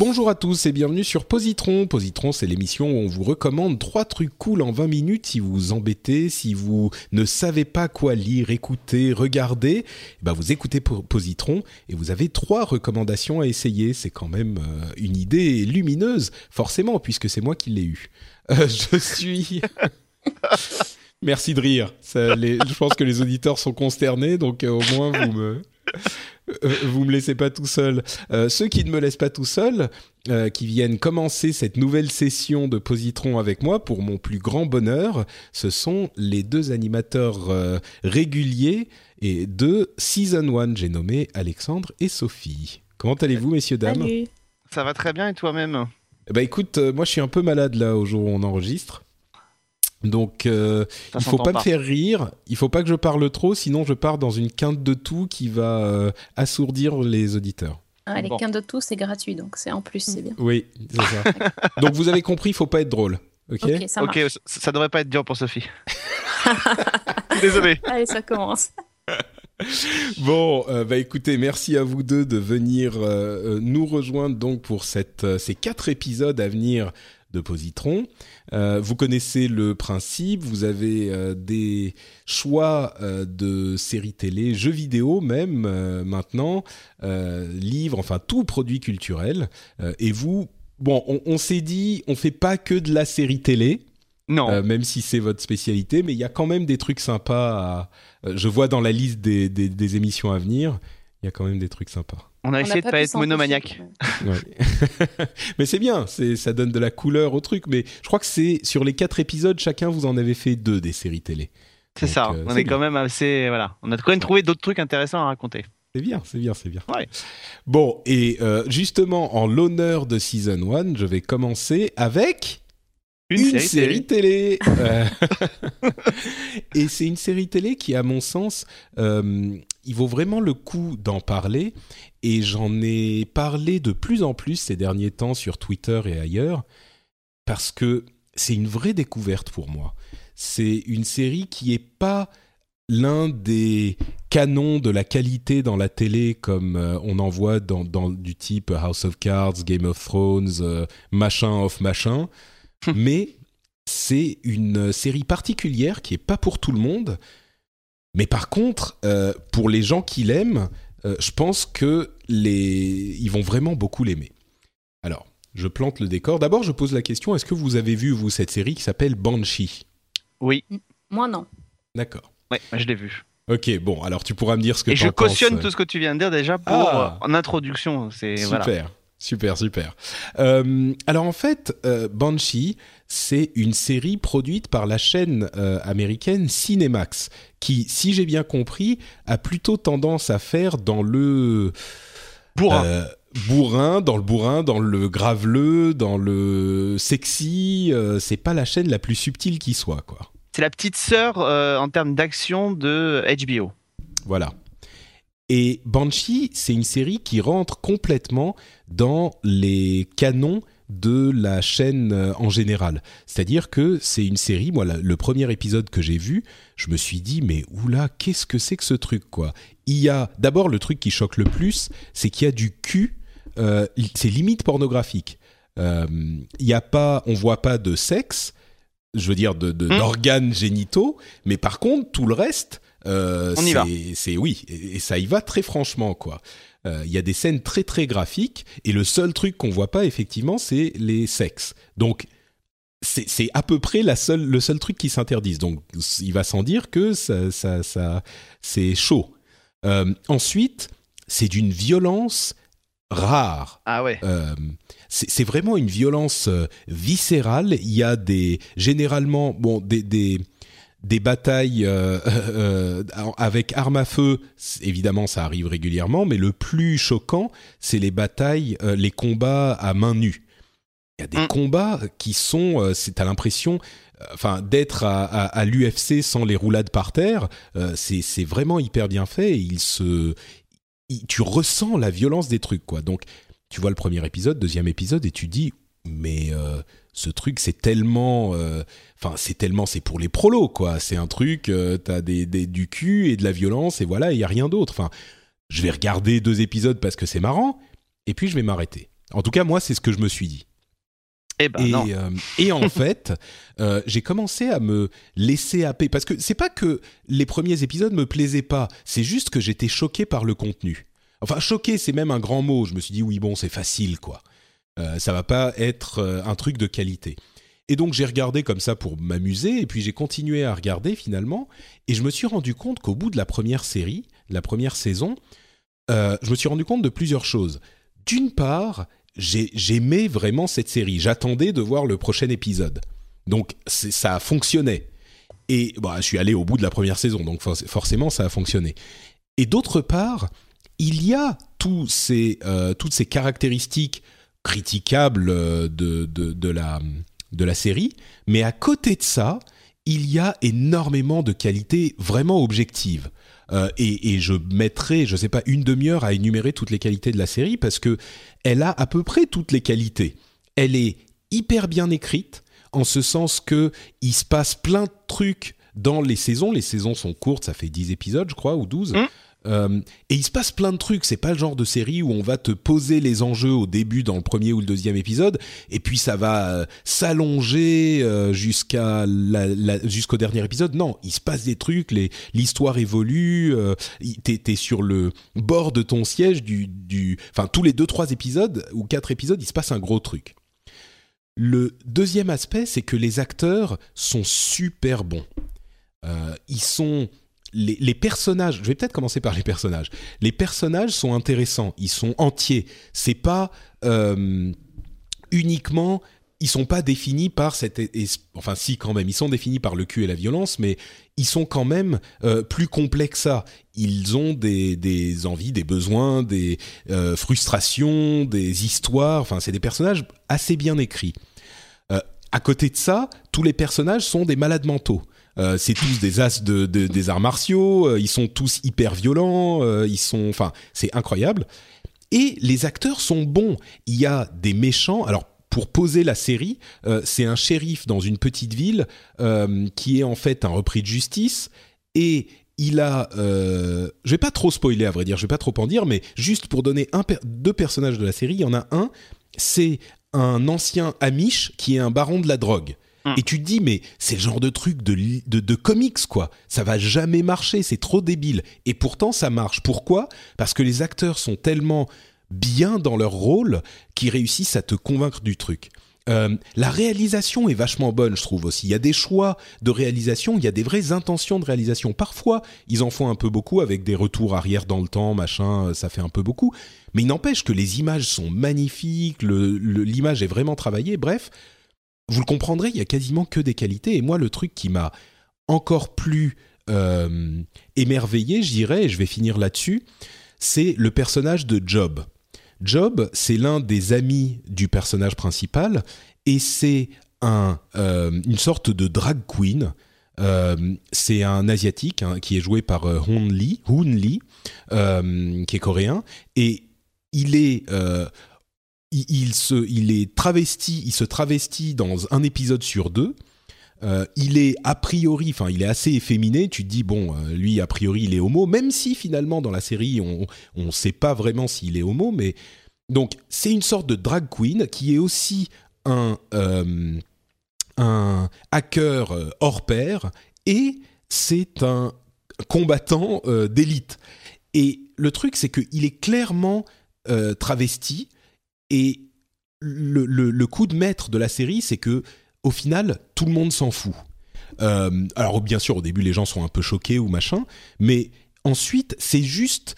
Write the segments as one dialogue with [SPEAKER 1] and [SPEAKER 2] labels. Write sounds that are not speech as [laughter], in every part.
[SPEAKER 1] Bonjour à tous et bienvenue sur Positron. Positron, c'est l'émission où on vous recommande trois trucs cool en 20 minutes si vous vous embêtez, si vous ne savez pas quoi lire, écouter, regarder. eh ben vous écoutez Po- Positron et vous avez trois recommandations à essayer. C'est quand même euh, une idée lumineuse, forcément, puisque c'est moi qui l'ai eu. Euh, je suis... [laughs] Merci de rire. Ça, les- je pense que les auditeurs sont consternés, donc euh, au moins vous me... Euh, vous me laissez pas tout seul. Euh, ceux qui ne me laissent pas tout seul, euh, qui viennent commencer cette nouvelle session de Positron avec moi, pour mon plus grand bonheur, ce sont les deux animateurs euh, réguliers et de Season 1. J'ai nommé Alexandre et Sophie. Comment allez-vous, messieurs, dames
[SPEAKER 2] Salut.
[SPEAKER 3] Ça va très bien et toi-même?
[SPEAKER 1] Eh ben, écoute, euh, moi je suis un peu malade là au jour où on enregistre. Donc, euh, il faut pas,
[SPEAKER 3] pas.
[SPEAKER 1] me faire rire, il faut pas que je parle trop, sinon je pars dans une quinte de tout qui va euh, assourdir les auditeurs.
[SPEAKER 2] Ah, les
[SPEAKER 3] Bon.
[SPEAKER 2] quintes de tout, c'est gratuit, donc c'est en plus, c'est bien.
[SPEAKER 1] Oui, c'est ça. [laughs] Donc vous avez compris, il faut pas être drôle. Ok.
[SPEAKER 2] Ok, ça
[SPEAKER 3] Ok,
[SPEAKER 2] marche.
[SPEAKER 3] ça, ça devrait pas être dur pour Sophie. [laughs] [laughs] Désolé.
[SPEAKER 2] Allez, ça commence.
[SPEAKER 1] Bon, euh, bah écoutez, merci à vous deux de venir euh, euh, nous rejoindre donc pour cette, euh, ces quatre épisodes à venir de Positron. Euh, vous connaissez le principe, vous avez euh, des choix euh, de séries télé, jeux vidéo même maintenant, livres, enfin tout produit culturel. Et vous, bon, on, on s'est dit, on fait pas que de la série télé.
[SPEAKER 3] Non.
[SPEAKER 1] Même si c'est votre spécialité, mais il y a quand même des trucs sympas. À... je vois dans la liste des, des- des émissions à venir, il y a quand même des trucs sympas.
[SPEAKER 3] On a
[SPEAKER 2] On
[SPEAKER 3] essayé de pas être monomaniaque.
[SPEAKER 1] Ouais. [laughs] mais c'est bien, c'est, ça donne de la couleur au truc. Mais je crois que c'est sur les quatre épisodes, chacun vous en avez fait deux des séries télé.
[SPEAKER 3] C'est ça.
[SPEAKER 1] euh,
[SPEAKER 3] on est quand même assez. Voilà. On a quand même trouvé d'autres trucs intéressants à raconter.
[SPEAKER 1] C'est bien, c'est bien, c'est bien.
[SPEAKER 3] Ouais.
[SPEAKER 1] Bon, et euh, justement, en l'honneur de Season 1, je vais commencer avec... Une, série, télé. [laughs] Euh, [laughs] et c'est une série télé qui, à mon sens, euh, il vaut vraiment le coup d'en parler. Et j'en ai parlé de plus en plus ces derniers temps sur Twitter et ailleurs, parce que c'est une vraie découverte pour moi. C'est une série qui est pas l'un des canons de la qualité dans la télé comme euh, on en voit dans, dans du type House of Cards, Game of Thrones, euh, machin of machin mais c'est une série particulière qui est pas pour tout le monde. Mais par contre, euh, pour les gens qui l'aiment, euh, je pense que les ils vont vraiment beaucoup l'aimer. Alors, je plante le décor. D'abord, je pose la question est-ce que vous avez vu vous cette série qui s'appelle Banshee?
[SPEAKER 3] Oui.
[SPEAKER 2] Moi, non.
[SPEAKER 1] D'accord.
[SPEAKER 3] Ouais, je l'ai vu.
[SPEAKER 1] Ok, bon, alors tu pourras me dire ce que
[SPEAKER 3] Et
[SPEAKER 1] t'en
[SPEAKER 3] je cautionne
[SPEAKER 1] penses.
[SPEAKER 3] tout ce que tu viens de dire déjà pour
[SPEAKER 1] Ah.
[SPEAKER 3] euh, en introduction. C'est
[SPEAKER 1] Super,
[SPEAKER 3] voilà.
[SPEAKER 1] Super, super. Euh, alors en fait, euh, Banshee, c'est une série produite par la chaîne euh, américaine Cinemax, qui, si j'ai bien compris, a plutôt tendance à faire dans le
[SPEAKER 3] Bourrin.
[SPEAKER 1] bourrin, dans le bourrin, dans le graveleux, dans le sexy. c'est pas la chaîne la plus subtile qui soit, quoi.
[SPEAKER 3] C'est la petite sœur en termes d'action de HBO.
[SPEAKER 1] Voilà. Et Banshee, c'est une série qui rentre complètement dans les canons de la chaîne euh, en général. C'est-à-dire que c'est une série, moi, le premier épisode que j'ai vu, je me suis dit, mais oula, qu'est-ce que c'est que ce truc, quoi? Il y a, d'abord, le truc qui choque le plus, c'est qu'il y a du cul, euh, c'est limite pornographique. Euh, Il y a pas, on voit pas de sexe, je veux dire, de, de-
[SPEAKER 3] Hmm.
[SPEAKER 1] d'organes génitaux, mais par contre, tout le reste, euh,
[SPEAKER 3] On y va.
[SPEAKER 1] c'est- oui, et, et ça y va très franchement, quoi. Euh, Il y a des scènes très très graphiques et le seul truc qu'on voit pas effectivement, c'est les sexes. Donc c'est à peu près la seule, le seul truc qui s'interdise. Donc, il va sans dire que ça, ça, ça c'est chaud. Euh, ensuite, c'est d'une violence rare.
[SPEAKER 3] Ah ouais.
[SPEAKER 1] Euh, c'est vraiment une violence viscérale. Il y a des généralement bon des des, des batailles euh, euh, avec armes à feu. Évidemment, ça arrive régulièrement, mais le plus choquant, c'est les batailles, les combats à main nue. Il y a des
[SPEAKER 3] Mm.
[SPEAKER 1] combats qui sont, euh, c'est à l'impression, euh, enfin, d'être à, à, à l'UFC sans les roulades par terre. euh, c'est c'est vraiment hyper bien fait. Et il se, il- tu ressens la violence des trucs, quoi. Donc, tu vois le premier épisode, deuxième épisode, et tu dis, mais euh, ce truc, c'est tellement, euh, enfin, c'est tellement, c'est pour les prolos, quoi. C'est un truc, euh, t'as des, des, du cul et de la violence, et voilà, il y a rien d'autre. Enfin, je vais regarder deux épisodes parce que c'est marrant, et puis je vais m'arrêter. En tout cas, moi, c'est ce que je me suis dit.
[SPEAKER 3] Eh ben
[SPEAKER 1] Et,
[SPEAKER 3] non.
[SPEAKER 1] euh, et en [laughs] fait, j'ai commencé à me laisser happer parce que c'est pas que les premiers épisodes me plaisaient pas, c'est juste que j'étais choqué par le contenu. Enfin, choqué, c'est même un grand mot. Je me suis dit oui, bon, c'est facile, quoi. Euh, ça va pas être euh, un truc de qualité. Et donc j'ai regardé comme ça pour m'amuser, et puis j'ai continué à regarder finalement, et je me suis rendu compte qu'au bout de la première série, la première saison, euh, je me suis rendu compte de plusieurs choses. D'une part, j'ai- j'aimais vraiment cette série. J'attendais de voir le prochain épisode. Donc ça fonctionnait. Et bah, je suis allé au bout de la première saison, donc for- forcément ça a fonctionné. Et d'autre part, il y a toutes ces caractéristiques critiquables euh, de, de, la, de la série, mais à côté de ça, il y a énormément de qualités vraiment objectives. Euh, et, et je mettrai, je sais pas, une demi-heure à énumérer toutes les qualités de la série parce que elle a à peu près toutes les qualités. Elle est hyper bien écrite en ce sens que il se passe plein de trucs dans les saisons. Les saisons sont courtes, ça fait 10 épisodes, je crois, ou 12.
[SPEAKER 3] Mm.
[SPEAKER 1] Euh, et il se passe plein de trucs. C'est pas le genre de série où on va te poser les enjeux au début dans le premier ou le deuxième épisode, et puis ça va euh, s'allonger euh, jusqu'à jusqu'au dernier épisode. Non, il se passe des trucs, l'histoire évolue. Euh, T'es sur le bord de ton siège du, enfin tous les deux trois épisodes ou quatre épisodes, il se passe un gros truc. Le deuxième aspect, c'est que les acteurs sont super bons. Ils sont les, personnages. Je vais peut-être commencer par les personnages. Les personnages sont intéressants. Ils sont entiers. C'est pas euh, uniquement. Ils sont pas définis par cette. Enfin, si quand même. Ils sont définis par le cul et la violence, mais ils sont quand même euh, plus complexes ça. Ils ont des, des envies, des besoins, des euh, frustrations, des histoires. Enfin, c'est des personnages assez bien écrits. Euh, à côté de ça, tous les personnages sont des malades mentaux. Euh, c'est tous des as de, de- des arts martiaux. euh, ils sont tous hyper violents. euh, ils sont, enfin, c'est incroyable. Et les acteurs sont bons. Il y a des méchants. Alors, pour poser la série, c'est un shérif dans une petite ville qui est en fait un repris de justice et il a, euh, je vais pas trop spoiler à vrai dire, je vais pas trop en dire, mais juste pour donner deux personnages de la série, il y en a un, c'est un ancien Amish qui est un baron de la drogue.
[SPEAKER 3] Mm.
[SPEAKER 1] Et tu te dis, mais c'est le genre de truc de, de, comics, quoi. Ça va jamais marcher, c'est trop débile. Et pourtant, ça marche. Pourquoi? Parce que les acteurs sont tellement bien dans leur rôle qu'ils réussissent à te convaincre du truc. Euh, la réalisation est vachement bonne, je trouve aussi. Il y a des choix de réalisation, il y a des vraies intentions de réalisation. Parfois, ils en font un peu beaucoup avec des retours arrière dans le temps, machin, euh, ça fait un peu beaucoup. Mais il n'empêche que les images sont magnifiques, l'image est vraiment travaillée. Bref, vous le comprendrez, il y a quasiment que des qualités. Et moi, le truc qui m'a encore plus euh, émerveillé, je dirais, et je vais finir là-dessus, c'est le personnage de Job. Job, c'est l'un des amis du personnage principal, et c'est un, euh, une sorte de drag queen. Euh, c'est un asiatique hein, qui est joué par Hoon Lee, Hoon Lee qui est coréen, et il est il, se, il est travesti, il se travestit dans un épisode sur deux. Euh, il est a priori, enfin, il est assez efféminé. Tu te dis bon, euh, lui a priori il est homo, même si finalement dans la série on on sait pas vraiment s'il est homo, mais donc c'est une sorte de drag queen qui est aussi un euh, hacker hors pair et c'est un combattant d'élite. Et le truc c'est qu'il est clairement travesti et le, coup de maître de la série, c'est que au final, tout le monde s'en fout. Euh, alors bien sûr, au début, les gens sont un peu choqués ou machin, mais ensuite, c'est juste,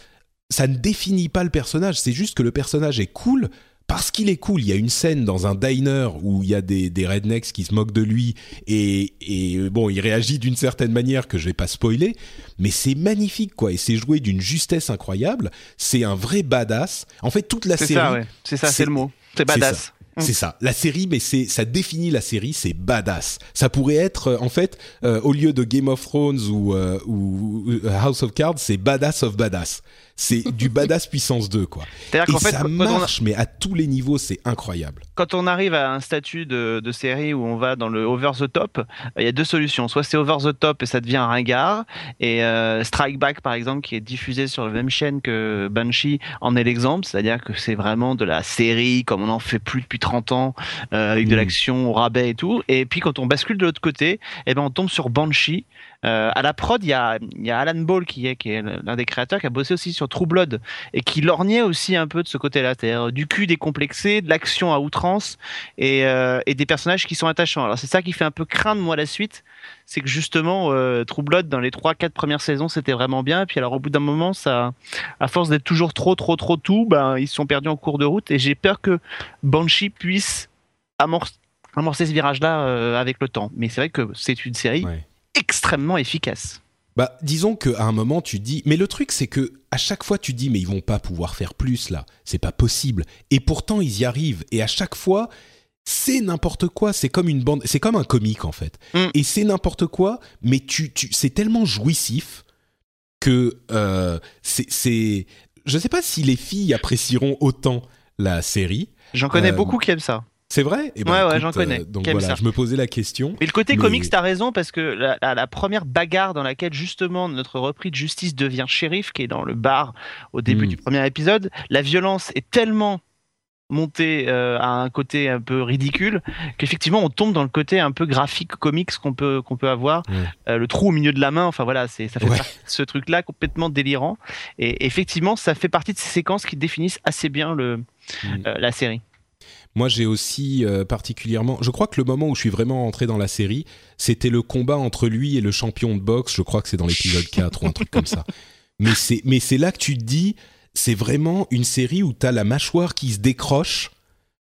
[SPEAKER 1] ça ne définit pas le personnage. C'est juste que le personnage est cool parce qu'il est cool. Il y a une scène dans un diner où il y a des, des rednecks qui se moquent de lui et, et bon, il réagit d'une certaine manière que je vais pas spoiler, mais c'est magnifique quoi et c'est joué d'une justesse incroyable. C'est un vrai badass. En fait, toute la
[SPEAKER 3] C'est
[SPEAKER 1] série.
[SPEAKER 3] ça, ouais. C'est ça,
[SPEAKER 1] c'est-
[SPEAKER 3] le mot. C'est badass.
[SPEAKER 1] C'est ça, la série, mais c'est ça définit la série, c'est badass. Ça pourrait être, euh, en fait, euh, au lieu de Game of Thrones ou, euh, ou House of Cards, c'est badass of badass. C'est du badass puissance 2, quoi.
[SPEAKER 3] C'est-à-dire
[SPEAKER 1] Et
[SPEAKER 3] qu'en fait,
[SPEAKER 1] ça
[SPEAKER 3] a-
[SPEAKER 1] marche, mais à tous les niveaux, c'est incroyable.
[SPEAKER 3] quand on arrive à un statut de, de série où on va dans le over the top, il y a deux solutions. Soit c'est over the top et ça devient un ringard. Et euh, Strike Back, par exemple, qui est diffusé sur la même chaîne que Banshee, en est l'exemple. C'est-à-dire que c'est vraiment de la série comme on en fait plus depuis 30 ans, euh, avec de
[SPEAKER 1] Mm.
[SPEAKER 3] l'action au rabais et tout. Et puis quand on bascule de l'autre côté, eh ben on tombe sur Banshee. Euh, à la prod, il y a, Alan Ball qui est, l'un des créateurs, qui a bossé aussi sur True Blood et qui lorgnait aussi un peu de ce côté-là, du cul décomplexé, de l'action à outrance et, euh, et des personnages qui sont attachants. Alors c'est ça qui fait un peu craindre moi la suite, c'est que justement euh, True Blood dans les trois quatre premières saisons c'était vraiment bien, puis alors au bout d'un moment ça, à force d'être toujours trop trop trop tout, ben ils se sont perdus en cours de route et j'ai peur que Banshee puisse amorcer ce virage-là euh, avec le temps. Mais c'est vrai que c'est une série. Extrêmement efficace.
[SPEAKER 1] Bah, disons qu'à un moment, tu dis. Mais le truc, c'est que à chaque fois, tu dis, mais ils vont pas pouvoir faire plus là. C'est pas possible. Et pourtant, ils y arrivent. Et à chaque fois, c'est n'importe quoi. C'est comme une bande. C'est comme un comique en fait.
[SPEAKER 3] Mm.
[SPEAKER 1] Et c'est n'importe quoi. Mais tu, tu, c'est tellement jouissif que euh, c'est, c'est. Je sais pas si les filles apprécieront autant la série.
[SPEAKER 3] J'en connais
[SPEAKER 1] Euh,
[SPEAKER 3] beaucoup qui aiment ça.
[SPEAKER 1] C'est vrai? Eh ben,
[SPEAKER 3] Ouais, ouais,
[SPEAKER 1] écoute,
[SPEAKER 3] j'en connais.
[SPEAKER 1] euh, donc voilà,
[SPEAKER 3] ça.
[SPEAKER 1] je me posais la question.
[SPEAKER 3] Mais le côté
[SPEAKER 1] Mais-
[SPEAKER 3] comics, t'as raison, parce que la, la- la première bagarre dans laquelle justement notre repris de justice devient shérif, qui est dans le bar au début
[SPEAKER 1] Mm.
[SPEAKER 3] du premier épisode, la violence est tellement montée euh, à un côté un peu ridicule qu'effectivement on tombe dans le côté un peu graphique comics qu'on peut qu'on peut avoir. Euh, le trou au milieu de la main enfin voilà c'est ça fait
[SPEAKER 1] Ouais.
[SPEAKER 3] partie de ce truc là complètement délirant et effectivement ça fait partie de ces séquences qui définissent assez bien le
[SPEAKER 1] Mm.
[SPEAKER 3] euh, la série
[SPEAKER 1] Moi, j'ai aussi euh, particulièrement. Je crois que le moment où je suis vraiment entré dans la série, c'était le combat entre lui et le champion de boxe. Je crois que c'est dans l'épisode [laughs] 4 ou un truc comme ça. Mais c'est, mais c'est là que tu te dis, c'est vraiment une série où tu as la mâchoire qui se décroche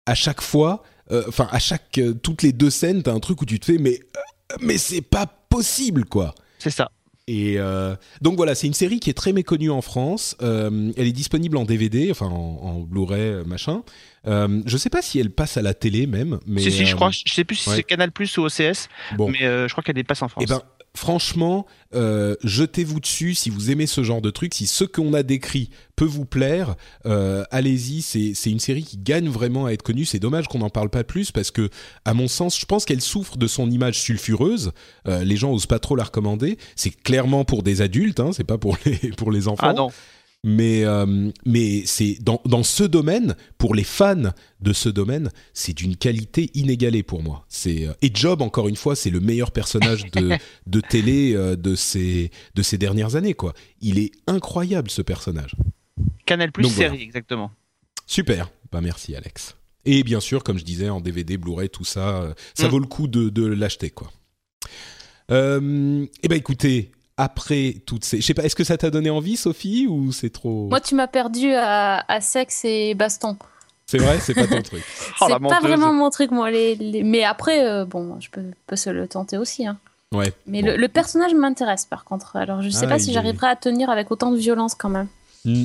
[SPEAKER 1] à chaque fois. euh, Enfin, à chaque. euh, toutes les deux scènes, tu as un truc où tu te fais, mais, euh, mais c'est pas possible, quoi.
[SPEAKER 3] c'est ça
[SPEAKER 1] Et euh, donc voilà, c'est une série qui est très méconnue en France. Euh, elle est disponible en DVD, enfin en, en Blu-ray, euh, machin. Euh, je sais pas si elle passe à la télé même, mais
[SPEAKER 3] si si je crois je sais plus si
[SPEAKER 1] ouais.
[SPEAKER 3] c'est Canal Plus ou OCS
[SPEAKER 1] Bon,
[SPEAKER 3] mais je crois qu'elle dépasse en France
[SPEAKER 1] eh ben franchement, euh, jetez-vous dessus si vous aimez ce genre de truc. Si ce qu'on a décrit peut vous plaire, euh, allez-y. C'est une série qui gagne vraiment à être connue. C'est dommage qu'on n'en parle pas plus parce que, à mon sens, je pense qu'elle souffre de son image sulfureuse. Euh, les gens osent pas trop la recommander. C'est clairement pour des adultes, hein, c'est pas pour les pour les enfants.
[SPEAKER 3] ah non
[SPEAKER 1] Mais, euh, mais c'est dans, dans ce domaine, pour les fans de ce domaine, c'est d'une qualité inégalée pour moi. C'est euh, et Job encore une fois, c'est le meilleur personnage de, [laughs] de télé euh, de ces de ces dernières années quoi. Il est incroyable ce personnage.
[SPEAKER 3] Canal Plus série
[SPEAKER 1] voilà.
[SPEAKER 3] exactement
[SPEAKER 1] Super. Bah merci Alex. Et bien sûr, comme je disais, en DVD, Blu-ray, tout ça, ça
[SPEAKER 3] Mm.
[SPEAKER 1] vaut le coup de, de l'acheter quoi. Euh, eh ben écoutez, après toutes ces, je sais pas, est-ce que ça t'a donné envie, Sophie, ou c'est trop
[SPEAKER 2] Moi, tu m'as perdu à, à sexe et baston.
[SPEAKER 1] C'est vrai, c'est pas ton truc. [laughs]
[SPEAKER 3] Oh,
[SPEAKER 2] c'est pas
[SPEAKER 3] menteuse.
[SPEAKER 2] vraiment mon truc, moi. Les, les- Mais après, euh, bon, je peux, peux se le tenter aussi. hein.
[SPEAKER 1] Ouais.
[SPEAKER 2] Mais
[SPEAKER 1] Bon.
[SPEAKER 2] le, le personnage m'intéresse, par contre. Alors, je sais
[SPEAKER 1] Ah,
[SPEAKER 2] pas si
[SPEAKER 1] est-
[SPEAKER 2] j'arriverai à tenir avec autant de violence quand même.
[SPEAKER 1] Mm.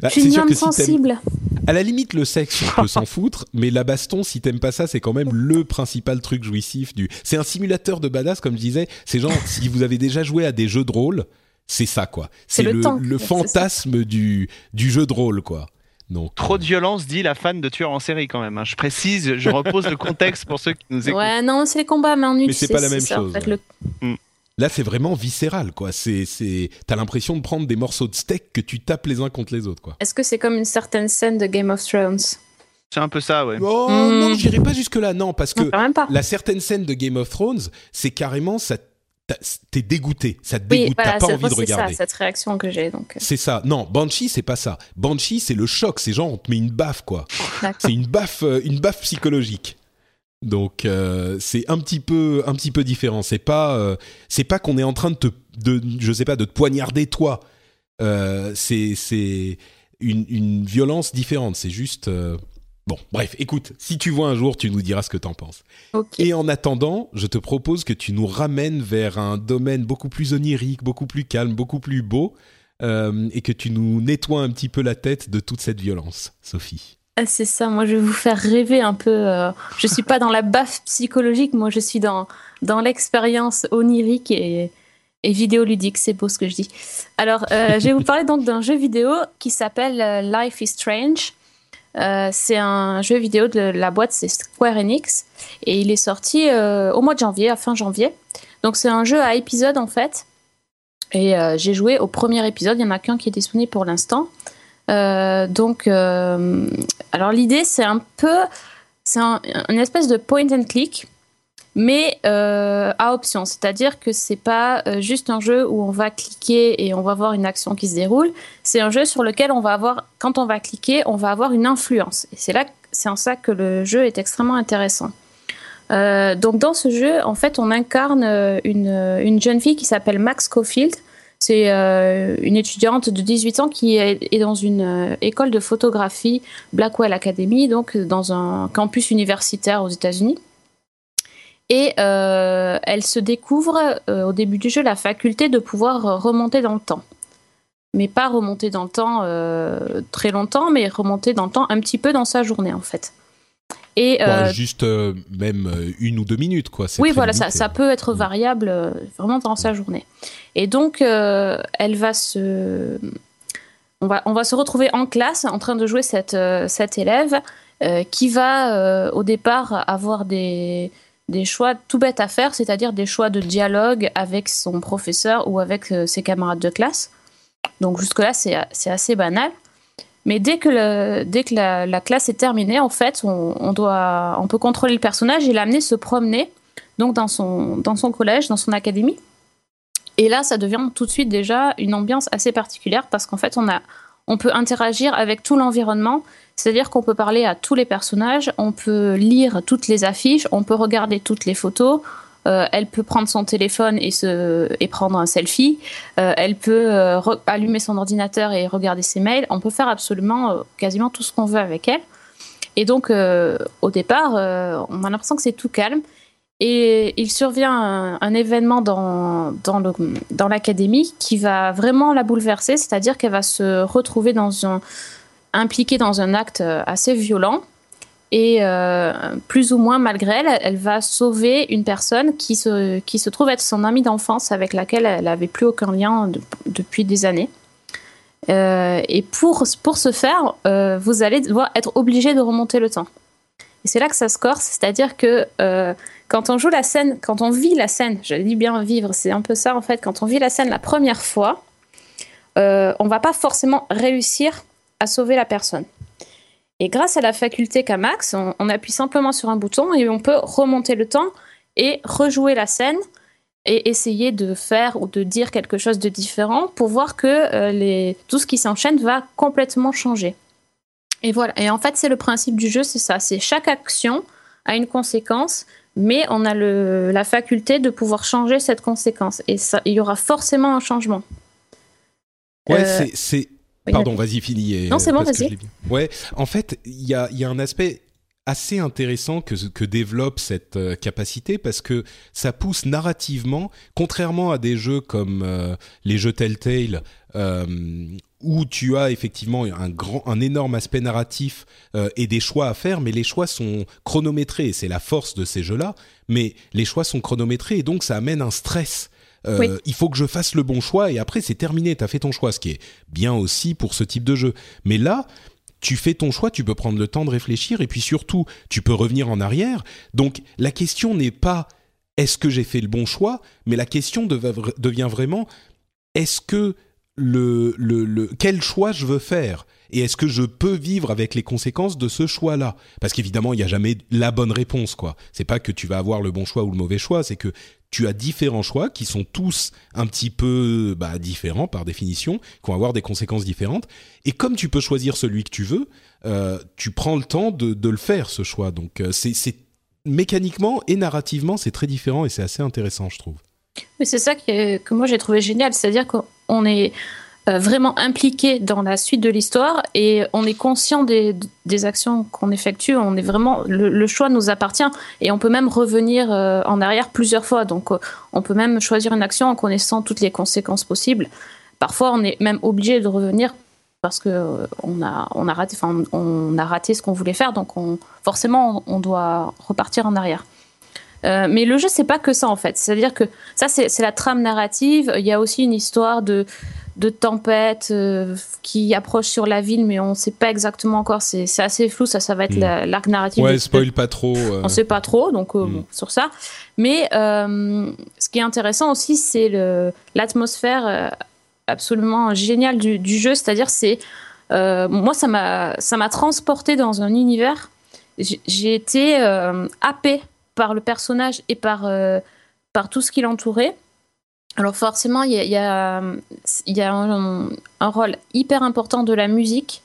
[SPEAKER 1] Bah,
[SPEAKER 2] je suis
[SPEAKER 1] c'est
[SPEAKER 2] une âme
[SPEAKER 1] si
[SPEAKER 2] sensible.
[SPEAKER 1] à la limite, le sexe, on peut [laughs] s'en foutre, mais la baston, si t'aimes pas ça, c'est quand même le principal truc jouissif du. C'est un simulateur de badass, comme je disais. C'est genre, [laughs] si vous avez déjà joué à des jeux de rôle, c'est ça, quoi.
[SPEAKER 2] C'est le
[SPEAKER 1] fantasme du, du jeu de rôle, quoi. Donc,
[SPEAKER 3] Trop de violence, dit la fan de tueur en série quand même. hein. Je précise, je repose le contexte pour ceux qui nous écoutent.
[SPEAKER 2] Ouais, non, c'est les combats, mais en
[SPEAKER 1] Mais c'est pas la même
[SPEAKER 2] ça, en
[SPEAKER 1] chose,
[SPEAKER 2] fait,
[SPEAKER 1] ouais.
[SPEAKER 2] le-
[SPEAKER 1] Là, c'est vraiment viscéral, quoi. C'est, c'est, t'as l'impression de prendre des morceaux de steak que tu tapes les uns contre les autres, quoi.
[SPEAKER 2] Est-ce que c'est comme une certaine scène de Game of Thrones?
[SPEAKER 3] C'est un peu ça, ouais.
[SPEAKER 1] Oh,
[SPEAKER 2] Mm.
[SPEAKER 1] non, j'irai pas jusque-là, non, parce que
[SPEAKER 2] Non,
[SPEAKER 1] la certaine scène de Game of Thrones, c'est carrément ça. T'es dégoûté, ça te
[SPEAKER 2] Oui,
[SPEAKER 1] dégoûte,
[SPEAKER 2] voilà,
[SPEAKER 1] t'as pas
[SPEAKER 2] c'est
[SPEAKER 1] envie de
[SPEAKER 2] c'est ça,
[SPEAKER 1] regarder.
[SPEAKER 2] cette réaction que j'ai. Donc, euh,
[SPEAKER 1] C'est ça. Non, Banshee, c'est pas ça. Banshee, c'est le choc. C'est genre, on te met une baffe, quoi. C'est une baffe, euh, une baffe psychologique. Donc euh, c'est un petit peu un petit peu différent. C'est pas euh, c'est pas qu'on est en train de te de je sais pas de te poignarder toi. Euh, c'est c'est une, une violence différente. C'est juste bon. Bref, écoute, si tu vois un jour, tu nous diras ce que t'en penses. Et en attendant, je te propose que tu nous ramènes vers un domaine beaucoup plus onirique, beaucoup plus calme, beaucoup plus beau, et que tu nous nettoies un petit peu la tête de toute cette violence, Sophie.
[SPEAKER 2] Ah, c'est ça, moi je vais vous faire rêver un peu. euh, je suis pas dans la baffe psychologique, moi je suis dans, dans l'expérience onirique et, vidéoludique, c'est beau ce que je dis. Alors, euh, je vais vous parler donc d'un jeu vidéo qui s'appelle euh, Life is Strange. C'est un jeu vidéo de la boîte, c'est Square Enix, et il est sorti au mois de janvier, à fin janvier. Donc c'est un jeu à épisodes en fait. Et j'ai joué au premier épisode, il y en a qu'un qui est disponible pour l'instant. Euh, donc, euh, alors l'idée c'est un peu, c'est un, une espèce de point and click, mais euh, à option. C'est-à-dire que c'est pas juste un jeu où on va cliquer et on va voir une action qui se déroule. C'est un jeu sur lequel on va avoir, quand on va cliquer, on va avoir une influence. Et c'est là, c'est en ça que le jeu est extrêmement intéressant. Donc dans ce jeu, en fait, on incarne une, une jeune fille qui s'appelle Max Caulfield. C'est euh, une étudiante de 18 ans qui est, dans une euh, école de photographie, Blackwell Academy, donc dans un campus universitaire aux États-Unis. Et euh, elle se découvre au début du jeu la faculté de pouvoir remonter dans le temps. Mais pas remonter dans le temps très longtemps, mais remonter dans le temps un petit peu dans sa journée en fait. Et euh,
[SPEAKER 1] juste euh, même euh, une ou deux minutes, quoi.
[SPEAKER 2] oui, voilà, ça,
[SPEAKER 1] limité.
[SPEAKER 2] ça peut être
[SPEAKER 1] Mm.
[SPEAKER 2] variable vraiment dans sa journée. Et donc, elle va se, on va, on va se retrouver en classe en train de jouer cette, euh, cette élève euh, qui va euh, au départ avoir des, des choix tout bêtes à faire, c'est-à-dire des choix de dialogue avec son professeur ou avec ses camarades de classe. Donc jusque-là, c'est assez banal. Mais dès que, dès que la, la classe est terminée, en fait, on, on, doit, on peut contrôler le personnage et l'amener se promener donc dans son, dans son collège, dans son académie. Et là, ça devient tout de suite déjà une ambiance assez particulière parce qu'en fait, on, a, on peut interagir avec tout l'environnement, c'est-à-dire qu'on peut parler à tous les personnages, on peut lire toutes les affiches, on peut regarder toutes les photos, euh, elle peut prendre son téléphone et, se, et prendre un selfie, euh, elle peut euh, allumer son ordinateur et regarder ses mails, on peut faire absolument quasiment tout ce qu'on veut avec elle. Et donc, au départ, on a l'impression que c'est tout calme. Et il survient un, événement dans, dans, l'académie qui va vraiment la bouleverser, c'est-à-dire qu'elle va se retrouver dans un, impliquée dans un acte assez violent. Et euh, plus ou moins malgré elle, elle va sauver une personne qui se, qui se trouve être son amie d'enfance avec laquelle elle n'avait plus aucun lien de- depuis des années. Euh, et pour, pour ce faire, euh, vous allez devoir être obligé de remonter le temps. Et c'est là que ça se corse, c'est-à-dire que quand on joue la scène, quand on vit la scène, je dis bien vivre, c'est un peu ça en fait, quand on vit la scène la première fois, on va pas forcément réussir à sauver la personne. Et grâce à la faculté qu'a Max, on, on appuie simplement sur un bouton et on peut remonter le temps et rejouer la scène et essayer de faire ou de dire quelque chose de différent pour voir que euh, les, tout ce qui s'enchaîne va complètement changer. Et voilà. Et en fait, c'est le principe du jeu, c'est ça. C'est chaque action a une conséquence, mais on a le, la faculté de pouvoir changer cette conséquence. Et ça, il y aura forcément un changement.
[SPEAKER 1] Ouais,
[SPEAKER 2] Euh,
[SPEAKER 1] c'est- Pardon, vas-y, finis. et-
[SPEAKER 2] Non, c'est bon, vas-y.
[SPEAKER 1] Ouais, en fait, il y a, il y a un aspect assez intéressant que, que développe cette euh, capacité parce que ça pousse narrativement, contrairement à des jeux comme euh, les jeux Telltale, euh, où tu as effectivement un grand, un énorme aspect narratif euh, et des choix à faire, mais les choix sont chronométrés. et C'est la force de ces jeux-là, mais les choix sont chronométrés et donc ça amène un stress. Euh,
[SPEAKER 2] Oui.
[SPEAKER 1] Il faut que je fasse le bon choix et après c'est terminé, t'as fait ton choix, ce qui est bien aussi pour ce type de jeu. Mais là, tu fais ton choix, tu peux prendre le temps de réfléchir et puis surtout, tu peux revenir en arrière. Donc la question n'est pas est-ce que j'ai fait le bon choix, mais la question devient vraiment est-ce que le, le, le quel choix je veux faire? Et est-ce que je peux vivre avec les conséquences de ce choix-là? Parce qu'évidemment, il n'y a jamais la bonne réponse, quoi. C'est pas que tu vas avoir le bon choix ou le mauvais choix, c'est que tu as différents choix qui sont tous un petit peu bah, différents par définition, qui vont avoir des conséquences différentes. Et comme tu peux choisir celui que tu veux, euh, tu prends le temps de, le faire, ce choix. Donc euh, c'est mécaniquement et narrativement, c'est très différent et c'est assez intéressant, je trouve.
[SPEAKER 2] Mais c'est ça que, moi j'ai trouvé génial, c'est-à-dire qu'on est vraiment impliqué dans la suite de l'histoire et on est conscient des, actions qu'on effectue. On est vraiment le, choix nous appartient et on peut même revenir euh, en arrière plusieurs fois. Donc euh, on peut même choisir une action en connaissant toutes les conséquences possibles. Parfois on est même obligé de revenir parce que on a raté enfin a raté ce qu'on voulait faire donc on forcément on doit repartir en arrière. Euh, mais le jeu, c'est pas que ça en fait. C'est-à-dire que ça, c'est la trame narrative. Il y a aussi une histoire de, de tempête euh, qui approche sur la ville, mais on ne sait pas exactement encore. C'est assez flou. Ça, ça va être hmm. l'arc narratif.
[SPEAKER 1] Ouais, spoil pas trop. Euh.
[SPEAKER 2] On sait pas trop, donc hmm. sur ça. Mais ce qui est intéressant aussi, c'est l'atmosphère absolument géniale du, du jeu. C'est-à-dire, c'est moi, ça m'a transporté dans un univers. J'ai été happé par le personnage et par, euh, par tout ce qui l'entourait. Alors forcément, il y a, y a, un, rôle hyper important de la musique.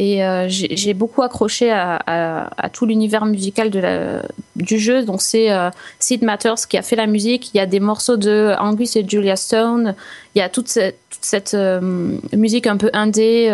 [SPEAKER 2] Et euh, j'ai beaucoup accroché à, tout l'univers musical de du jeu. Donc c'est euh, Sid Matters qui a fait la musique. Il y a des morceaux de Angus et Julia Stone. Il y a toute cette musique un peu indé,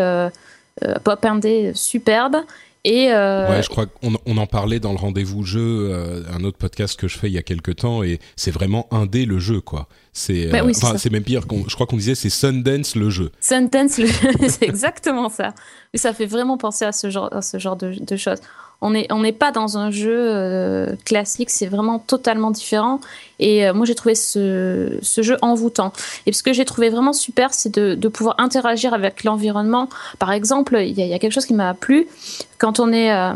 [SPEAKER 2] pop indé, superbe. Et
[SPEAKER 1] euh... Ouais, je crois qu'on on en parlait dans le rendez-vous jeu, euh, un autre podcast que je fais il y a quelques temps, et c'est vraiment indé le jeu, quoi. C'est, bah oui, euh, c'est même pire. je crois qu'on disait c'est Sundance le jeu.
[SPEAKER 2] Sundance, le... [laughs] c'est exactement ça. Et ça fait vraiment penser à ce genre, à ce genre de, de choses on n'est on pas dans un jeu euh, classique, c'est vraiment totalement différent. Et euh, moi, j'ai trouvé ce, ce, jeu envoûtant. Et ce que j'ai trouvé vraiment super, c'est de, de, pouvoir interagir avec l'environnement. Par exemple, il y, y, a quelque chose qui m'a plu. Quand on est... Euh,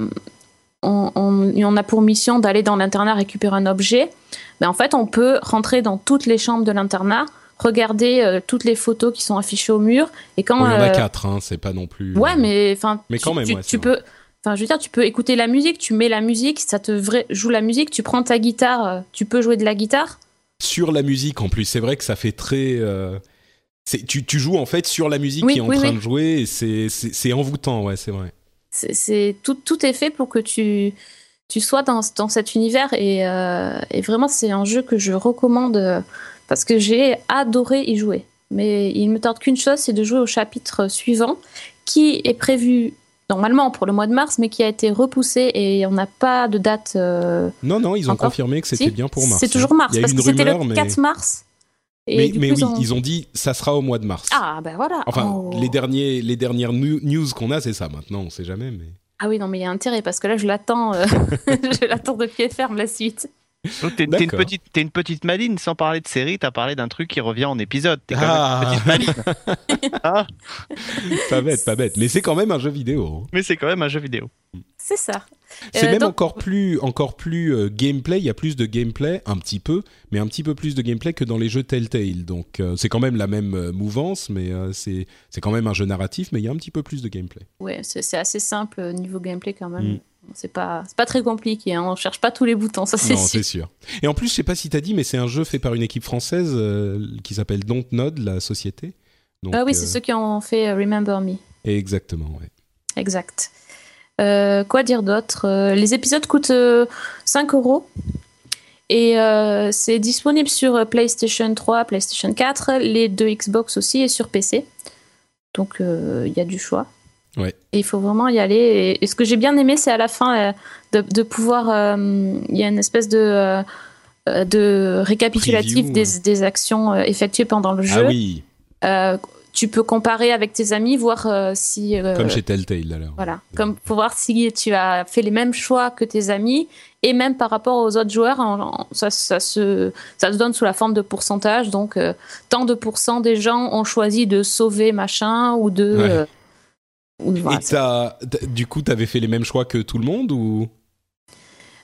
[SPEAKER 2] on, on, a pour mission d'aller dans l'internat récupérer un objet. Mais ben, en fait, on peut rentrer dans toutes les chambres de l'internat, regarder toutes les photos qui sont affichées au mur.
[SPEAKER 1] Et quand il y en a quatre, hein, c'est pas non plus.
[SPEAKER 2] Ouais, mais enfin,
[SPEAKER 1] mais quand même,
[SPEAKER 2] tu, tu peux. Enfin, je veux dire, tu peux écouter la musique, tu mets la musique, ça te joue la musique, tu prends ta guitare, euh, tu peux jouer de la guitare?
[SPEAKER 1] Sur la musique en plus, c'est vrai que ça fait très. Euh, tu, tu, joues en fait sur la musique qui est en train de jouer et c'est envoûtant, ouais, c'est vrai.
[SPEAKER 2] C'est tout, tout est fait pour que tu, tu sois dans, dans cet univers et, euh, et vraiment c'est un jeu que je recommande parce que j'ai adoré y jouer. Mais il me tarde qu'une chose, c'est de jouer au chapitre suivant qui est prévu normalement pour le mois de mars, mais qui a été repoussé et on n'a pas de date. Euh,
[SPEAKER 1] non, non, ils ont confirmé que c'était bien pour mars.
[SPEAKER 2] C'est toujours mars, parce que c'était le 4 mars.
[SPEAKER 1] mais, oui, ils ont... dit ça sera au mois de mars.
[SPEAKER 2] Ah ben voilà.
[SPEAKER 1] Enfin, oh. les derniers, les dernières news qu'on a, c'est ça. Maintenant, on sait jamais, mais.
[SPEAKER 2] Ah oui, non, mais il y a intérêt parce que là, je l'attends, euh, [laughs] je l'attends de pied ferme la suite.
[SPEAKER 3] T'es une petite, es une petite maline, sans parler de série, t'as parlé d'un truc qui revient en épisode. T'es ah. une petite maline. [laughs]
[SPEAKER 1] ah. Pas bête, pas bête. Mais c'est quand même un jeu vidéo.
[SPEAKER 3] Mais c'est quand même un jeu vidéo.
[SPEAKER 2] C'est ça.
[SPEAKER 1] C'est euh, même encore plus, encore plus euh, gameplay. Il y a plus de gameplay, un petit peu, mais un petit peu plus de gameplay que dans les jeux Telltale. Donc euh, c'est quand même la même mouvance, mais c'est c'est quand même un jeu narratif, mais il y a un petit peu plus de gameplay.
[SPEAKER 2] Ouais, c'est assez simple niveau gameplay quand même. Mm. C'est pas, pas très compliqué, hein. on cherche pas tous les boutons, ça c'est sûr.
[SPEAKER 1] c'est sûr. Et en plus, je sais pas si tu as dit, mais c'est un jeu fait par une équipe française euh, qui s'appelle Dontnod, la société.
[SPEAKER 2] ah oui, c'est euh, ceux qui ont fait euh, Remember Me.
[SPEAKER 1] Exactement, oui.
[SPEAKER 2] Exact. quoi dire d'autre Les épisodes coûtent 5 euros. Et c'est disponible sur PlayStation 3, PlayStation 4, les deux Xbox aussi et sur PC. Donc il y a du choix.
[SPEAKER 1] Et
[SPEAKER 2] il faut vraiment y aller. Et, ce que j'ai bien aimé, c'est à la fin euh, de, pouvoir. Euh, il y a une espèce de, euh, de récapitulatif des, actions effectuées pendant le jeu.
[SPEAKER 1] Ah oui.
[SPEAKER 2] tu peux comparer avec tes amis, voir si.
[SPEAKER 1] comme chez Telltale alors.
[SPEAKER 2] Voilà. Comme pour voir si tu as fait les mêmes choix que tes amis et même par rapport aux autres joueurs, ça, ça, se, ça se donne sous la forme de pourcentage. Donc, tant de pourcents des gens ont choisi de sauver machin ou de.
[SPEAKER 1] Et du coup, tu avais fait les mêmes choix que tout le monde ou?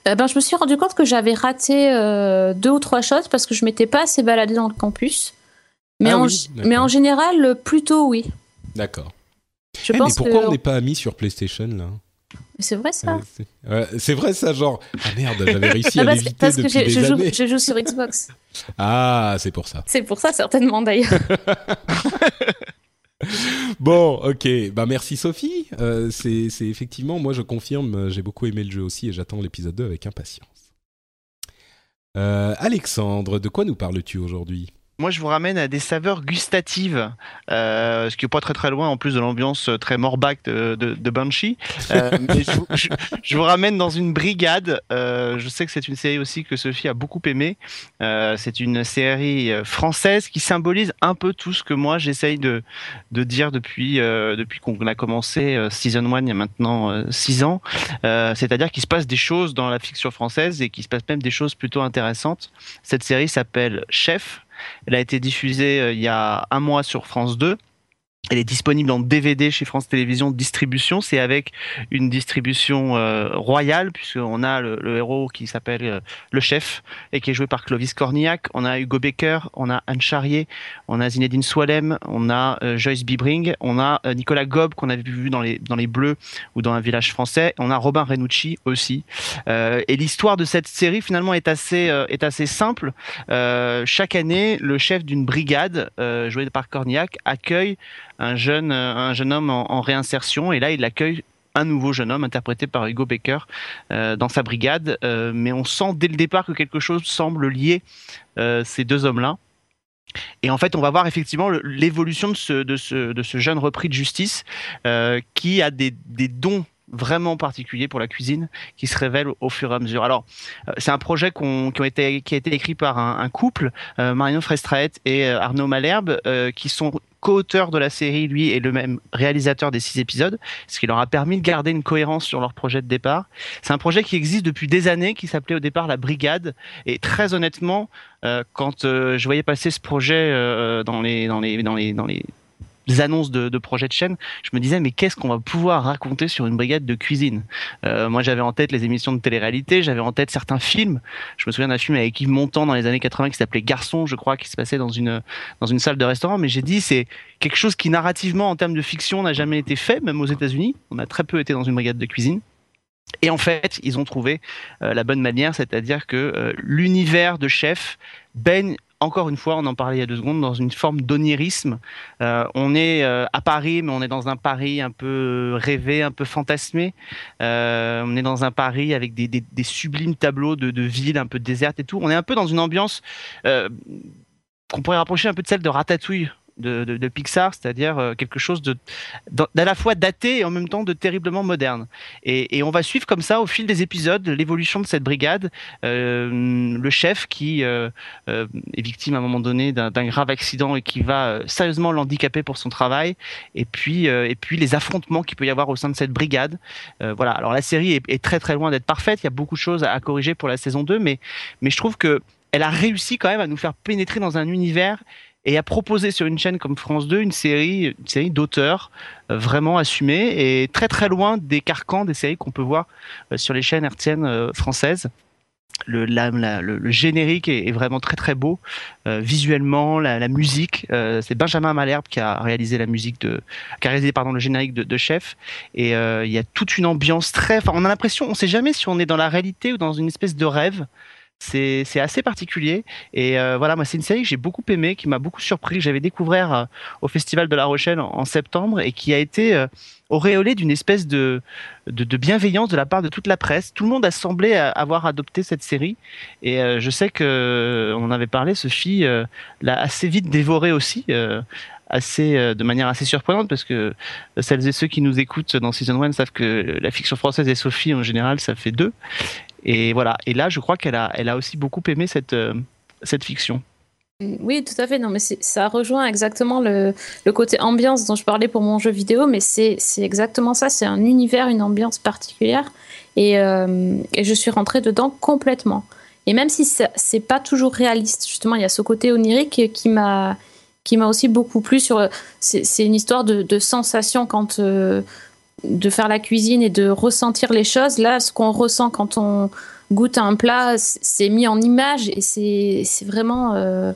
[SPEAKER 2] Euh, ben, Je me suis rendu compte que j'avais raté euh, deux ou trois choses parce que je m'étais pas assez baladé dans le campus. Mais, ah en, mais en général, plutôt oui.
[SPEAKER 1] D'accord. Je eh, mais pourquoi on n'est pas amis sur PlayStation là?
[SPEAKER 2] C'est vrai ça.
[SPEAKER 1] c'est vrai ça, genre ah merde, j'avais [laughs] réussi à l'éviter
[SPEAKER 2] parce
[SPEAKER 1] depuis
[SPEAKER 2] que
[SPEAKER 1] des
[SPEAKER 2] je,
[SPEAKER 1] années.
[SPEAKER 2] Joue, je joue sur Xbox.
[SPEAKER 1] ah, c'est pour ça.
[SPEAKER 2] C'est pour ça certainement d'ailleurs. [laughs]
[SPEAKER 1] bon, ok. Bah, merci Sophie. Euh, c'est effectivement, moi je confirme, euh, j'ai beaucoup aimé le jeu aussi et j'attends l'épisode 2 avec impatience. Euh, Alexandre, de quoi nous parles-tu aujourd'hui?
[SPEAKER 3] Moi, je vous ramène à des saveurs gustatives, euh, ce qui est pas très très loin en plus de l'ambiance très morbac de, de, Banshee. Euh, [laughs] je, vous ramène dans une brigade. Euh, je sais que c'est une série aussi que Sophie a beaucoup aimé. Euh, c'est une série française qui symbolise un peu tout ce que moi j'essaye de, de dire depuis depuis qu'on a commencé season 1 il y a maintenant 6 ans. C'est-à-dire qu'il se passe des choses dans la fiction française et qu'il se passe même des choses plutôt intéressantes. Cette série s'appelle Chef elle a été diffusée euh, il y a un mois sur France 2. Elle est disponible en DVD chez France Télévisions Distribution. C'est avec une distribution euh, royale, puisqu'on a le, héros qui s'appelle euh, le chef et qui est joué par Clovis Cornillac. On a Hugo Becker, on a Anne Charrier, on a Zinedine Swalem, on a euh, Joyce Bibring, on a Nicolas Gob qu'on avait vu dans les dans les Bleus ou dans un village français. On a Robin Renucci aussi. et l'histoire de cette série finalement est assez est assez simple. chaque année, le chef d'une brigade joué par Cornillac accueille un jeune, euh, un jeune homme en, réinsertion et là il accueille un nouveau jeune homme interprété par Hugo Becker euh, dans sa brigade, euh, mais on sent dès le départ que quelque chose semble lier ces deux hommes-là. Et en fait, on va voir effectivement l'évolution de ce, de, ce, de ce jeune repris de justice qui a des, des dons vraiment particuliers pour la cuisine qui se révèlent au, fur et à mesure. Alors, c'est un projet qui, a été, qui a été écrit par un, couple, Marion Frestraet et Arnaud Malherbe, qui sont co-auteur de la série, lui, est le même réalisateur des six épisodes, ce qui leur a permis de garder une cohérence sur leur projet de départ. C'est un projet qui existe depuis des années, qui s'appelait au départ La Brigade, et très honnêtement, euh, quand euh, je voyais passer ce projet euh, dans les dans les dans les dans les annonces de, projets de chaîne, je me disais mais qu'est-ce qu'on va pouvoir raconter sur une brigade de cuisine? Euh, Moi j'avais en tête les émissions de télé-réalité, j'avais en tête certains films. Je me souviens d'un film avec Yves Montand dans les années 80 qui s'appelait Garçon, je crois, qui se passait dans une dans une salle de restaurant. Mais j'ai dit c'est quelque chose qui narrativement en termes de fiction n'a jamais été fait, même aux États-Unis. On a très peu été dans une brigade de cuisine. Et en fait, ils ont trouvé euh, la bonne manière, c'est-à-dire que euh, l'univers de chef baigne encore une fois, on en parlait il y a deux secondes, dans une forme d'onirisme. Euh, on est euh, à Paris, mais on est dans un Paris un peu rêvé, un peu fantasmé. Euh, on est dans un Paris avec des, sublimes tableaux de, de villes un peu désertes et tout. On est un peu dans une ambiance qu'on pourrait rapprocher un peu de celle de Ratatouille de, Pixar, c'est-à-dire euh, quelque chose d'à la fois daté et en même temps de terriblement moderne. Et, on va suivre comme ça au fil des épisodes l'évolution de cette brigade, euh, le chef qui euh, est victime à un moment donné d'un grave accident et qui va sérieusement l'handicaper pour son travail, et puis les affrontements qu'il peut y avoir au sein de cette brigade. voilà. Alors la série est, très très loin d'être parfaite, il y a beaucoup de choses à, corriger pour la saison 2, mais mais je trouve que elle a réussi quand même à nous faire pénétrer dans un univers et à proposer sur une chaîne comme France 2 une série, une série d'auteurs euh, vraiment assumée et très très loin des carcans des séries qu'on peut voir euh, sur les chaînes hertziennes euh, françaises. Le, générique est, vraiment très très beau visuellement la, musique c'est Benjamin Malherbe qui a réalisé la musique de qui a réalisé pardon le générique de, Chef et il y a toute une ambiance très on a l'impression on sait jamais si on est dans la réalité ou dans une espèce de rêve c'est assez particulier. Et euh, voilà, moi, c'est une série que j'ai beaucoup aimée, qui m'a beaucoup surpris, que j'avais découvert euh, au Festival de La Rochelle en, septembre et qui a été euh, auréolée d'une espèce de, bienveillance de la part de toute la presse. Tout le monde a semblé avoir adopté cette série. Et je sais que on en avait parlé, Sophie l'a assez vite dévorée aussi. assez de manière assez surprenante parce que celles et ceux qui nous écoutent dans Season 1 savent que la fiction française et Sophie en général ça fait deux et voilà. Et là, je crois qu'elle a, elle a aussi beaucoup aimé cette, euh, cette fiction.
[SPEAKER 2] Oui, tout à fait. Non, mais ça rejoint exactement le, le, côté ambiance dont je parlais pour mon jeu vidéo, mais c'est exactement ça. C'est un univers, une ambiance particulière, et, euh, je suis rentrée dedans complètement. Et même si c'est pas toujours réaliste, justement, il y a ce côté onirique qui m'a qui m'a aussi beaucoup plu. Sur c'est une histoire de, de sensation quand euh, de faire la cuisine et de ressentir les choses. Là, ce qu'on ressent quand on goûte un plat, c'est mis en image et c'est vraiment, euh,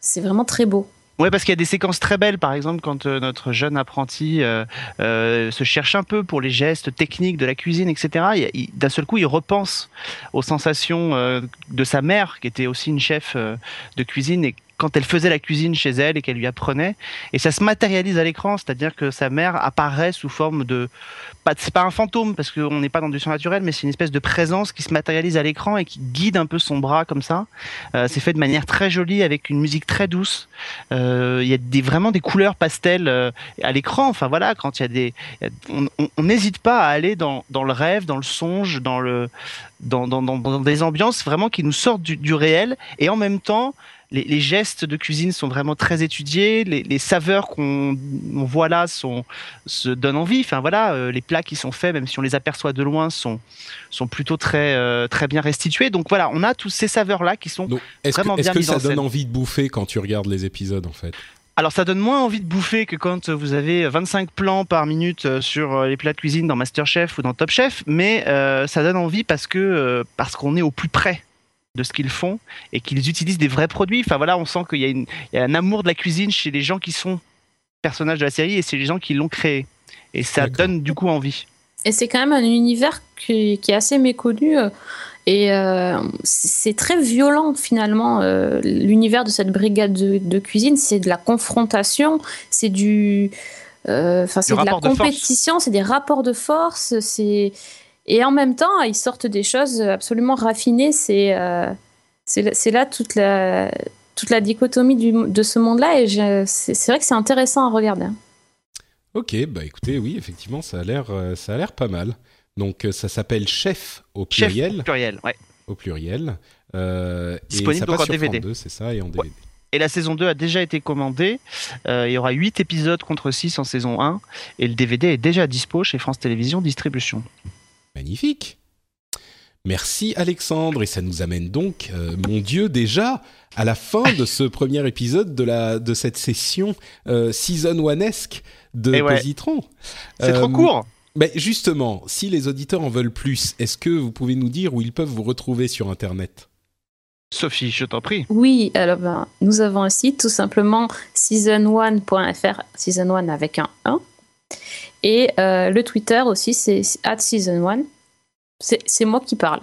[SPEAKER 2] c'est vraiment très beau.
[SPEAKER 3] Ouais, parce qu'il y a des séquences très belles, par exemple, quand euh, notre jeune apprenti euh, se cherche un peu pour les gestes techniques de la cuisine, etc. D'un seul coup, il repense aux sensations de sa mère, qui était aussi une chef de cuisine, et quand elle faisait la cuisine chez elle et qu'elle lui apprenait. Et ça se matérialise à l'écran, c'est-à-dire que sa mère apparaît sous forme de, c'est pas un fantôme parce qu'on n'est pas dans du surnaturel, mais c'est une espèce de présence qui se matérialise à l'écran et qui guide un peu son bras comme ça. Euh, c'est fait de manière très jolie avec une musique très douce. Euh, il y a des, vraiment des couleurs pastel euh, à l'écran. Enfin voilà, quand il y a des, on n'hésite pas à aller dans, dans le rêve, dans le songe, dans le, dans, dans, dans, des ambiances vraiment qui nous sortent du, du réel et en même temps les, gestes de cuisine sont vraiment très étudiés, les, saveurs qu'on voit là sont, se donnent envie. Enfin voilà, euh, les plats qui sont faits, même si on les aperçoit de loin, sont, sont plutôt très, euh, très bien restitués. Donc voilà, on a toutes ces saveurs là qui sont vraiment bien
[SPEAKER 1] mises
[SPEAKER 3] en
[SPEAKER 1] scène. Est-ce que ça donne envie de bouffer quand tu regardes les épisodes en fait?
[SPEAKER 3] Alors ça donne moins envie de bouffer que quand vous avez 25 plans par minute euh, sur les plats de cuisine dans MasterChef ou dans Top Chef, mais ça donne envie parce que parce qu'on est au plus près de ce qu'ils font et qu'ils utilisent des vrais produits. Enfin voilà, on sent qu'il y, a un amour de la cuisine chez les gens qui sont personnages de la série et c'est les gens qui l'ont créé. Et ça donne du coup envie.
[SPEAKER 2] Et c'est quand même un univers qui, est assez méconnu. Euh, et euh, c'est très violent finalement, euh, l'univers de cette brigade de, cuisine. C'est de la confrontation, c'est du. Enfin, c'est de la compétition, c'est des rapports de force, c'est et en même temps, ils sortent des choses absolument raffinées. C'est euh, c'est là toute la, toute la dichotomie du, de ce monde-là. Et c'est vrai que c'est intéressant à regarder.
[SPEAKER 1] Ok, bah écoutez, oui, effectivement, ça a l'air euh, ça a l'air pas mal. Donc euh, ça s'appelle Chef au pluriel.
[SPEAKER 3] Chef au pluriel, ouais.
[SPEAKER 1] Au pluriel. Euh,
[SPEAKER 3] Disponible
[SPEAKER 1] et
[SPEAKER 3] en DVD.
[SPEAKER 1] C'est ça, et en DVD.
[SPEAKER 3] Et la saison 2 a déjà été commandée. il y aura 8 épisodes contre 6 en saison 1. Et le DVD est déjà dispo chez France Télévisions Distribution.
[SPEAKER 1] Magnifique. Merci Alexandre et ça nous amène donc, euh, mon Dieu, déjà à la fin de ce [laughs] premier épisode de la de cette session euh, season one-esque de
[SPEAKER 3] eh
[SPEAKER 1] Positron.
[SPEAKER 3] C'est trop euh, court.
[SPEAKER 1] Mais justement, si les auditeurs en veulent plus, est-ce que vous pouvez nous dire où ils peuvent vous retrouver sur Internet?
[SPEAKER 3] Sophie, je t'en prie.
[SPEAKER 2] Oui, alors ben, nous avons un site tout simplement season1.fr, season 1 avec un 1. Et euh, le Twitter aussi, c'est at season 1. C'est moi qui parle.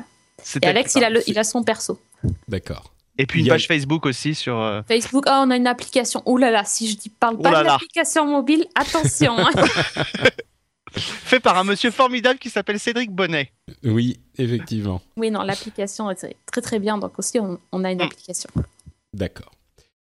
[SPEAKER 2] Et Alex, il a, il a son perso.
[SPEAKER 1] D'accord.
[SPEAKER 3] Et puis une page Facebook aussi sur. Euh,
[SPEAKER 2] Facebook, oh, on a une application. Oh là là, si je dis parle pas de l'application mobile, attention. Hein. [laughs] [laughs]
[SPEAKER 3] Fait par un monsieur formidable qui s'appelle Cédric Bonnet.
[SPEAKER 1] Oui, effectivement.
[SPEAKER 2] Oui, non, l'application est très très bien. Donc aussi, on, a une mm. application.
[SPEAKER 1] D'accord.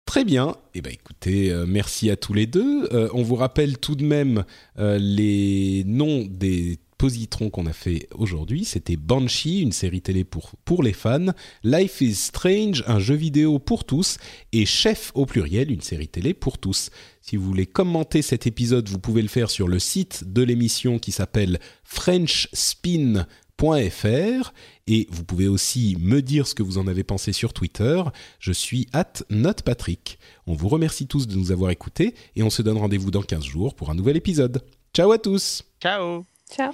[SPEAKER 1] Très bien. Eh ben, écoutez, euh, merci à tous les deux. Euh, on vous rappelle tout de même euh, les noms des positrons qu'on a fait aujourd'hui. C'était Banshee, une série télé pour, pour les fans, Life is Strange, un jeu vidéo pour tous, et Chef au pluriel, une série télé pour tous. Si vous voulez commenter cet épisode, vous pouvez le faire sur le site de l'émission qui s'appelle French Spin et vous pouvez aussi me dire ce que vous en avez pensé sur Twitter. Je suis at notepatrick. On vous remercie tous de nous avoir écoutés et on se donne rendez-vous dans 15 jours pour un nouvel épisode. Ciao à tous.
[SPEAKER 3] Ciao.
[SPEAKER 2] Ciao.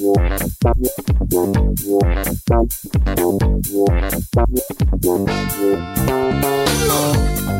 [SPEAKER 4] Thank you.